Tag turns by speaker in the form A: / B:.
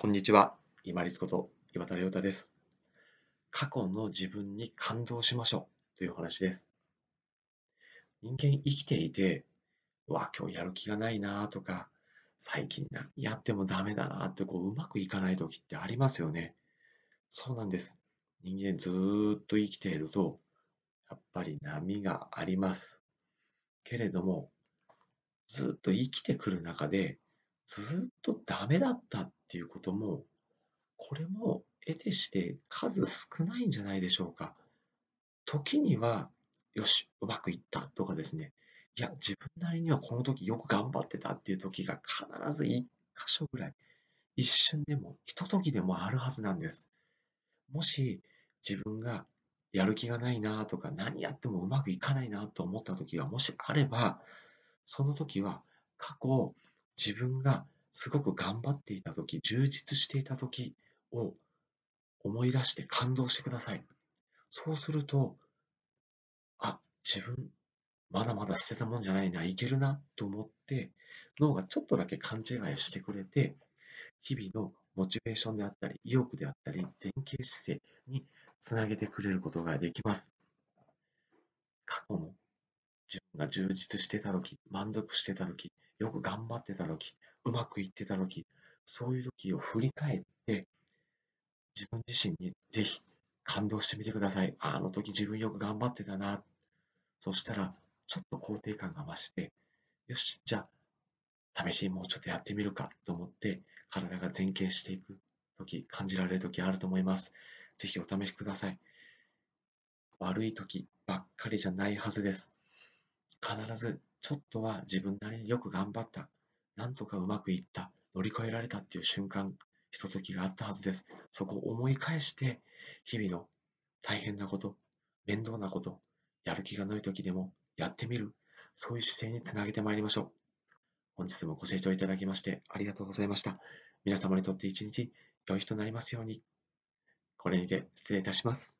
A: こんにちは。今立こと岩田亮太です。過去の自分に感動しましょうという話です。人間生きていて、わ、今日やる気がないなとか、最近なやってもダメだなってこううまくいかない時ってありますよね。そうなんです。人間ずっと生きていると、やっぱり波があります。けれども、ずっと生きてくる中で、ずっとダメだったっていうことも、これも得てして数少ないんじゃないでしょうか。時には、よし、うまくいったとかですね、いや、自分なりにはこの時よく頑張ってたっていう時が必ず1箇所ぐらい、一瞬でも、ひと時でもあるはずなんです。もし自分がやる気がないなとか、何やってもうまくいかないなと思った時がもしあれば、その時は過去自分がすごく頑張っていた時、充実していた時を思い出して感動してください。そうすると、あ、自分、まだまだ捨てたもんじゃないな、いけるなと思って、脳がちょっとだけ勘違いをしてくれて、日々のモチベーションであったり、意欲であったり、前傾姿勢につなげてくれることができます。過去の自分が充実してた時、満足してた時、よく頑張ってた時、うまくいってた時、そういう時を振り返って、自分自身にぜひ感動してみてください。あの時自分よく頑張ってたな。そしたら、ちょっと肯定感が増して、よし、じゃあ、試しにもうちょっとやってみるかと思って、体が前傾していく時、感じられる時あると思います。ぜひお試しください。悪い時ばっかりじゃないはずです。必ずちょっとは自分なりによく頑張った。なんとかうまくいった。乗り越えられたっていう瞬間、ひとときがあったはずです。そこを思い返して、日々の大変なこと、面倒なこと、やる気がない時でもやってみる。そういう姿勢につなげてまいりましょう。本日もご清聴いただきましてありがとうございました。皆様にとって一日良い日となりますように。これにて失礼いたします。